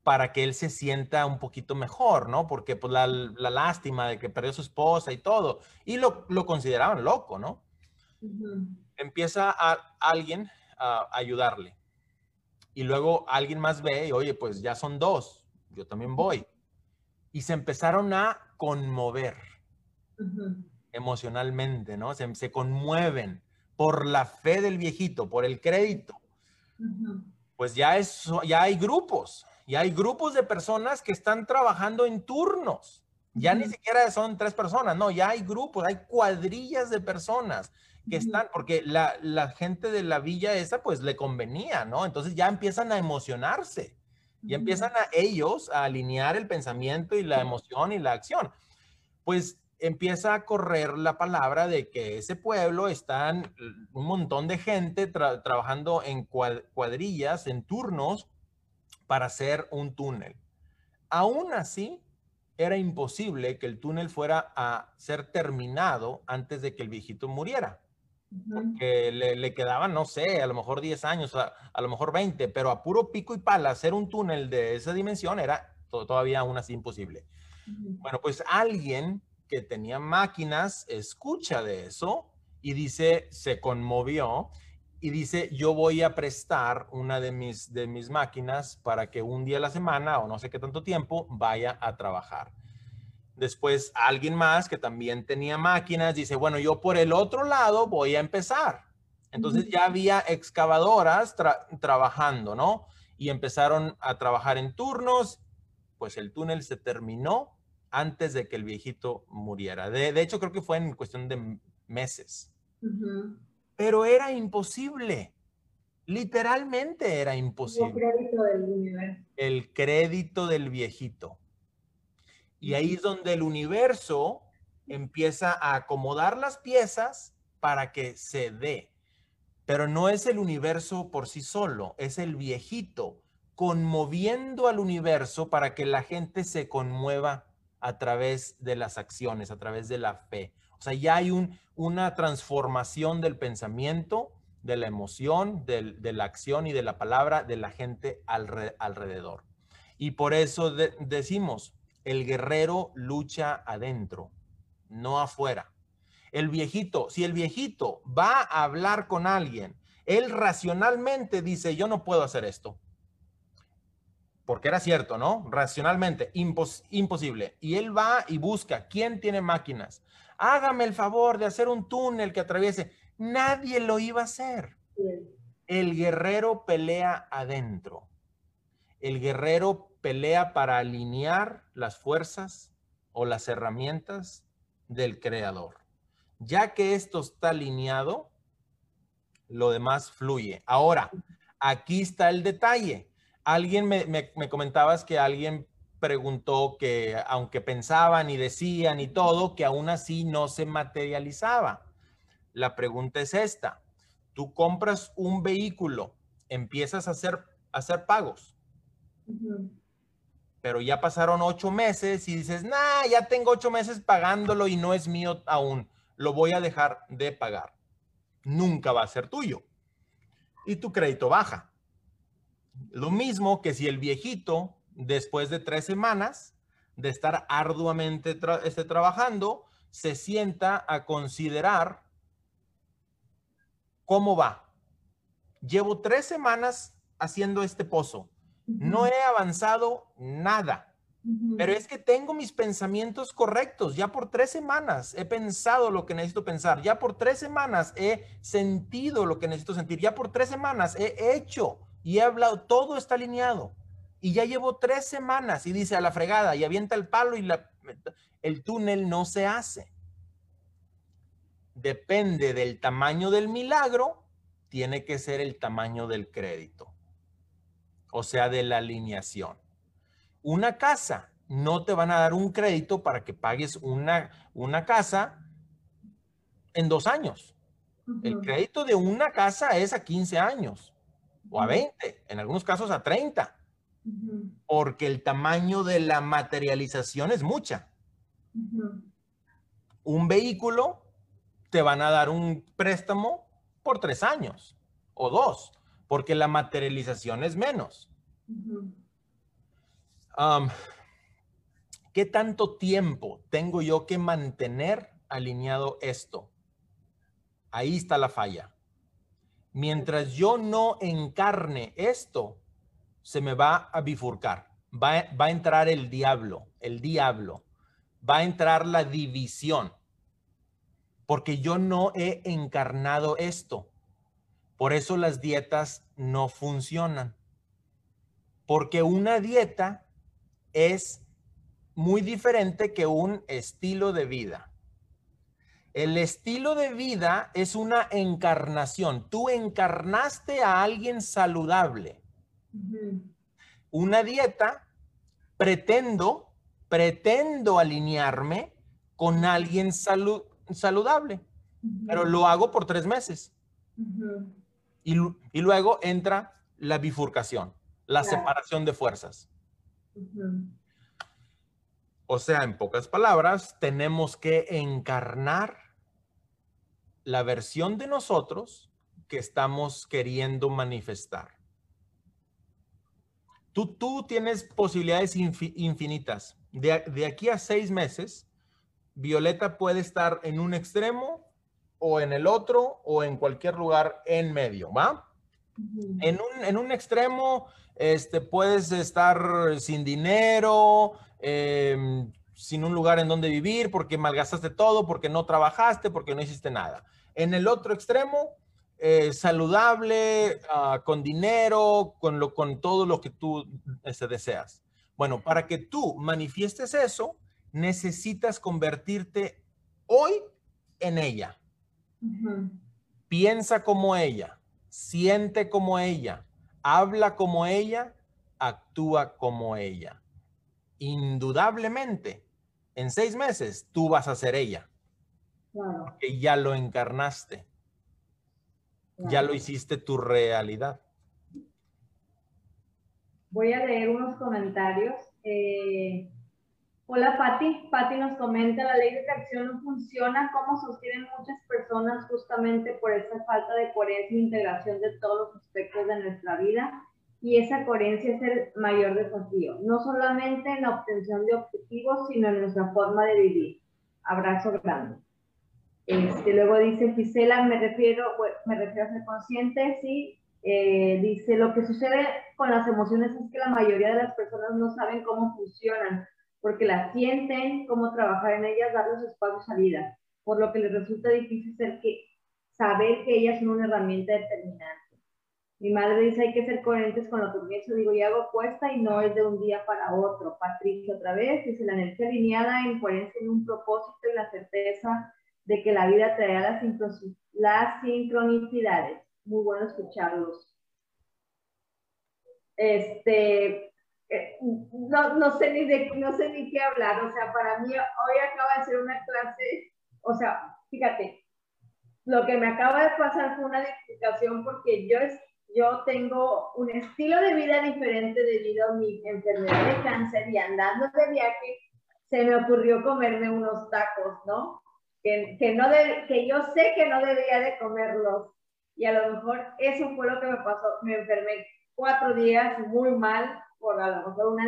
para que él se sienta un poquito mejor, ¿no? Porque pues la, lástima de que perdió a su esposa y todo, y lo, lo consideraban loco, ¿no? Empieza a alguien a ayudarle y luego alguien más ve y, oye, pues ya son dos, yo también voy. Y se empezaron a conmover emocionalmente, ¿no? Se, se, conmueven por la fe del viejito, por el crédito. Pues ya, es, ya hay grupos, ya hay grupos de personas que están trabajando en turnos. Ya ni siquiera son tres personas, no, ya hay grupos, hay cuadrillas de personas que están, porque la, la, gente de la villa esa pues le convenía, ¿no? Entonces ya empiezan a emocionarse, y empiezan a ellos a alinear el pensamiento y la emoción y la acción. Pues empieza a correr la palabra de que ese pueblo están un montón de gente trabajando en cuadrillas, en turnos, para hacer un túnel. Aún así, era imposible que el túnel fuera a ser terminado antes de que el viejito muriera porque le, quedaban, no sé, a lo mejor 10 años, a, lo mejor 20, pero a puro pico y pala hacer un túnel de esa dimensión era todavía aún así imposible. Bueno, pues alguien que tenía máquinas escucha de eso y dice, se conmovió y dice, yo voy a prestar una de mis, de mis máquinas para que un día a la semana o no sé qué tanto tiempo vaya a trabajar. Después alguien más que también tenía máquinas dice, bueno, yo por el otro lado voy a empezar. Entonces ya había excavadoras trabajando, ¿no? Y empezaron a trabajar en turnos, pues el túnel se terminó antes de que el viejito muriera. De, hecho, creo que fue en cuestión de meses. Pero era imposible. Literalmente era imposible. El crédito del El crédito del viejito. Y ahí es donde el universo empieza a acomodar las piezas para que se dé. Pero no es el universo por sí solo, es el viejito conmoviendo al universo para que la gente se conmueva a través de las acciones, a través de la fe. O sea, ya hay un, una transformación del pensamiento, de la emoción, de la acción y de la palabra de la gente alrededor. Y por eso decimos, el guerrero lucha adentro, no afuera. El viejito, si el viejito va a hablar con alguien, él racionalmente dice, yo no puedo hacer esto. Porque era cierto, ¿no? Racionalmente, imposible. Y él va y busca, ¿quién tiene máquinas? Hágame el favor de hacer un túnel que atraviese. Nadie lo iba a hacer. El guerrero pelea adentro. El guerrero pelea para alinear las fuerzas o las herramientas del creador. Ya que esto está alineado, lo demás fluye. Ahora, aquí está el detalle. Alguien me, me, comentabas que alguien preguntó que aunque pensaban y decían y todo, que aún así no se materializaba. La pregunta es esta. Tú compras un vehículo, empiezas a hacer, a hacer pagos pero ya pasaron ocho meses y dices, nah, ya tengo ocho meses pagándolo y no es mío aún, lo voy a dejar de pagar. Nunca va a ser tuyo. Y tu crédito baja. Lo mismo que si el viejito, después de tres semanas de estar arduamente este, trabajando, se sienta a considerar cómo va. Llevo tres semanas haciendo este pozo no he avanzado nada. Pero es que tengo mis pensamientos correctos. Ya por tres semanas he pensado lo que necesito pensar. Ya por tres semanas he sentido lo que necesito sentir. Ya por tres semanas he hecho y he hablado. Todo está alineado. Y ya llevo tres semanas y dice a la fregada y avienta el palo y la, el túnel no se hace. Depende del tamaño del milagro, tiene que ser el tamaño del crédito o sea, de la alineación. Una casa, no te van a dar un crédito para que pagues una, una casa en dos años. El crédito de una casa es a 15 años. O a 20, en algunos casos a 30, porque el tamaño de la materialización es mucha. Un vehículo te van a dar un préstamo por tres años o dos, porque la materialización es menos. ¿Qué tanto tiempo tengo yo que mantener alineado esto? Ahí está la falla. Mientras yo no encarne esto, se me va a bifurcar. Va, va, a entrar el diablo, el diablo. Va a entrar la división. Porque yo no he encarnado esto. Por eso las dietas no funcionan. Porque una dieta es muy diferente que un estilo de vida. El estilo de vida es una encarnación. Tú encarnaste a alguien saludable. Una dieta, pretendo, pretendo alinearme con alguien saludable, pero lo hago por tres meses. y, luego entra la bifurcación, la separación de fuerzas. O sea, en pocas palabras, tenemos que encarnar la versión de nosotros que estamos queriendo manifestar. Tú, tú tienes posibilidades infinitas. De, de, aquí a seis meses, Violeta puede estar en un extremo o en el otro o en cualquier lugar en medio, ¿va? en, un, en un extremo, este, puedes estar sin dinero, Em, sin un lugar en donde vivir, porque malgastaste todo, porque no trabajaste, porque no hiciste nada. En el otro extremo, eh, saludable, ah, con dinero, con, lo, con todo lo que tú este, deseas. Bueno, para que tú manifiestes eso, necesitas convertirte hoy en ella. Piensa como ella, siente como ella, habla como ella, actúa como ella indudablemente, en seis meses tú vas a ser ella. Claro. Que ya lo encarnaste. Ya lo hiciste tu realidad. Voy a leer unos comentarios. Eh, hola Patti. Patti nos comenta, la ley de atracción no funciona como sostienen muchas personas justamente por esa falta de coherencia e integración de todos los aspectos de nuestra vida y esa coherencia es el mayor desafío, no solamente en la obtención de objetivos, sino en nuestra forma de vivir. Abrazo grande. Este, luego dice Gisela, me refiero, me refiero a ser consciente, sí. Eh, dice, lo que sucede con las emociones es que la mayoría de las personas no saben cómo funcionan, porque las sienten, cómo trabajar en ellas, darles espacio a salida, por lo que les resulta difícil ser que, saber que ellas son una herramienta determinante. Mi madre dice hay que ser coherentes con lo que pienso, digo, y hago cuesta y no es de un día para otro. Patricia otra vez dice la energía alineada en coherencia en un propósito y la certeza de que la vida traerá las, las sincronicidades. Muy bueno escucharlos. Este, eh, no, no, sé ni de, no sé ni qué hablar, o sea, para mí hoy acaba de ser una clase, o sea, fíjate, lo que me acaba de pasar fue una explicación porque yo yo tengo un estilo de vida diferente debido a mi enfermedad de cáncer y andando de viaje, se me ocurrió comerme unos tacos, ¿no? Que, que, no que yo sé que no debería de comerlos. Y a lo mejor eso fue lo que me pasó. Me enfermé cuatro días muy mal por a lo mejor una,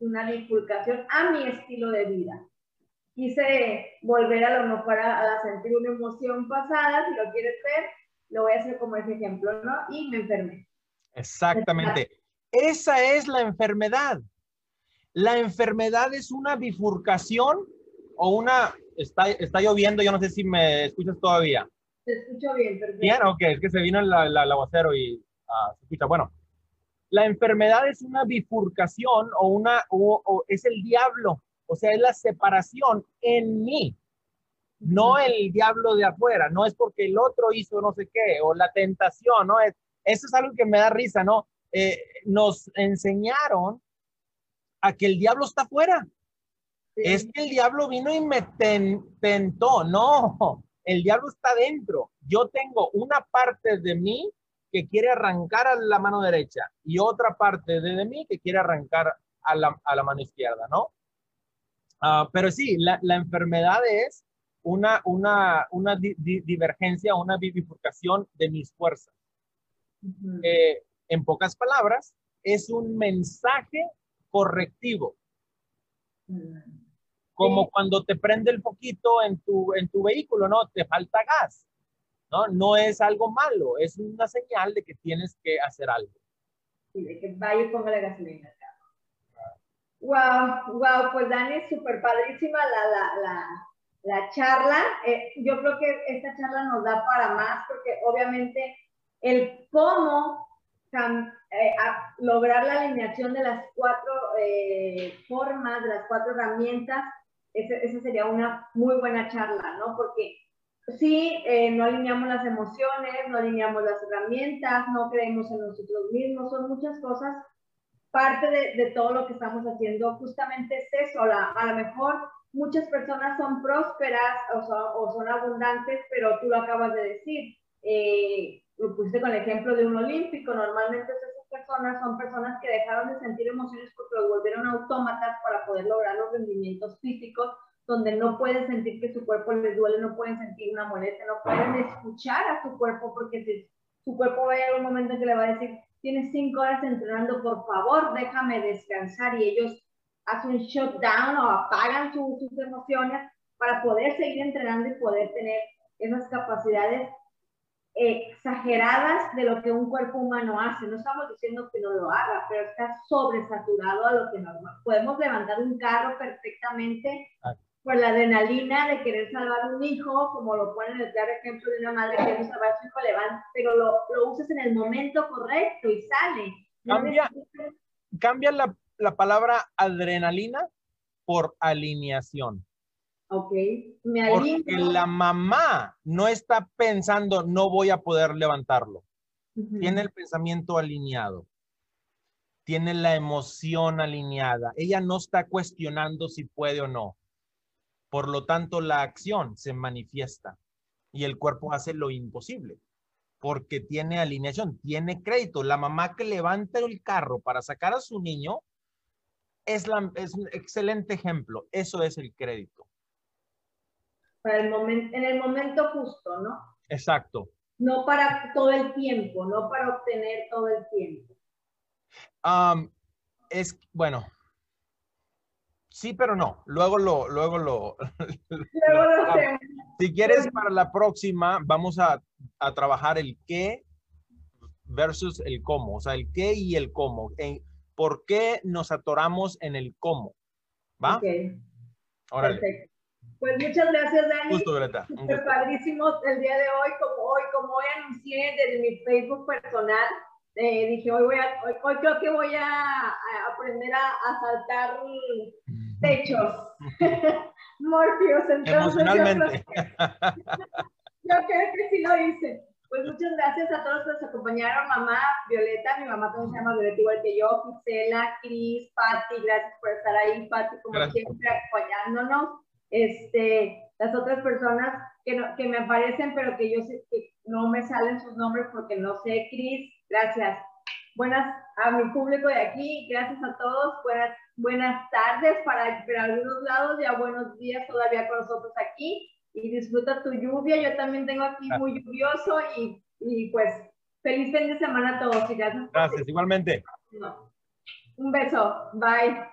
una disculcación a mi estilo de vida. Quise volver a lo mejor a, a sentir una emoción pasada, si lo quieres ver, lo voy a hacer como ese ejemplo, ¿no? Y me enfermé. Exactamente. Esa es la enfermedad. La enfermedad es una bifurcación o una... Está, está lloviendo, yo no sé si me escuchas todavía. Te escucho bien, perfecto. Bien, ok, es que se vino el, aguacero y ah, se escucha. Bueno, la enfermedad es una bifurcación o una, o es el diablo, o sea, es la separación en mí no el diablo de afuera, no es porque el otro hizo no sé qué, o la tentación, ¿no? Es, eso es algo que me da risa, ¿no? Eh, nos enseñaron a que el diablo está afuera. Es que el diablo vino y me tentó, no, el diablo está dentro. Yo tengo una parte de mí que quiere arrancar a la mano derecha y otra parte de, mí que quiere arrancar a la, a la mano izquierda, ¿no? Ah, pero sí, la, la, enfermedad es una, una, una divergencia, una bifurcación de mis fuerzas. Eh, en pocas palabras, es un mensaje correctivo. Como cuando te prende el foquito en tu, en tu vehículo, ¿no? Te falta gas. ¿no? No es algo malo, es una señal de que tienes que hacer algo. Sí, de que vaya y ponga la gasolina. Wow, wow, pues Dani, súper padrísima la, la, la, la charla. Eh, yo creo que esta charla nos da para más porque obviamente el cómo eh, lograr la alineación de las cuatro eh, formas, de las cuatro herramientas, esa sería una muy buena charla, ¿no? Porque sí, eh, no alineamos las emociones, no alineamos las herramientas, no creemos en nosotros mismos, son muchas cosas. Parte de, de todo lo que estamos haciendo justamente es eso, a lo mejor muchas personas son prósperas o son, abundantes, pero tú lo acabas de decir. Eh, lo pusiste con el ejemplo de un olímpico. Normalmente esas personas son personas que dejaron de sentir emociones porque los volvieron autómatas para poder lograr los rendimientos físicos, donde no pueden sentir que su cuerpo les duele, no pueden sentir una molestia, no pueden escuchar a su cuerpo porque si, su cuerpo va a llegar un momento en que le va a decir, tienes cinco horas entrenando, por favor, déjame descansar y ellos hacen un shutdown o apagan sus emociones para poder seguir entrenando y poder tener esas capacidades exageradas de lo que un cuerpo humano hace. No estamos diciendo que no lo haga, pero está sobresaturado a lo que normal. Podemos levantar un carro perfectamente por la adrenalina de querer salvar un hijo, como lo pone en el claro ejemplo de una madre que quiere salvar a su hijo, levanta, pero lo, lo usas en el momento correcto y sale. cambia, cambia la la palabra adrenalina por alineación. Ok, me Porque la mamá no está pensando, no voy a poder levantarlo. Tiene el pensamiento alineado. Tiene la emoción alineada. Ella no está cuestionando si puede o no. Por lo tanto, la acción se manifiesta y el cuerpo hace lo imposible porque tiene alineación, tiene crédito. La mamá que levanta el carro para sacar a su niño es, la, es un excelente ejemplo. Eso es el crédito. Para el momento, en el momento justo, ¿no? Exacto. No para todo el tiempo, no para obtener todo el tiempo. es, bueno, sí, pero no. Luego lo, luego lo. (laughs) Luego lo si quieres para la próxima, vamos a, a, trabajar el qué versus el cómo. O sea, el qué y el cómo. En, ¿Por qué nos atoramos en el cómo? ¿Va? Ok. Órale. Perfecto. Pues muchas gracias, Dani. Justo, Greta. Fue padrísimo el día de hoy, como hoy, como hoy anuncié desde mi Facebook personal. Eh, dije, hoy, voy a, hoy, creo que voy a, aprender a, a, saltar techos. (laughs) Morfios, entonces. Emocionalmente. (laughs) yo creo que sí lo hice. Pues muchas gracias a todos que nos acompañaron, mamá Violeta, mi mamá también se llama Violeta igual que yo, Gisela, Cris, Patti, gracias por estar ahí, Patti, como siempre, acompañándonos. Este, las otras personas que, no, que me aparecen, pero que yo sé que no me salen sus nombres porque no sé, Cris, gracias. Buenas a mi público de aquí, gracias a todos, buenas, buenas tardes para, para algunos lados, ya buenos días todavía con nosotros aquí y disfruta tu lluvia. Yo también tengo aquí muy lluvioso y, y pues feliz fin de semana a todos. Gracias, igualmente. Un beso. Bye.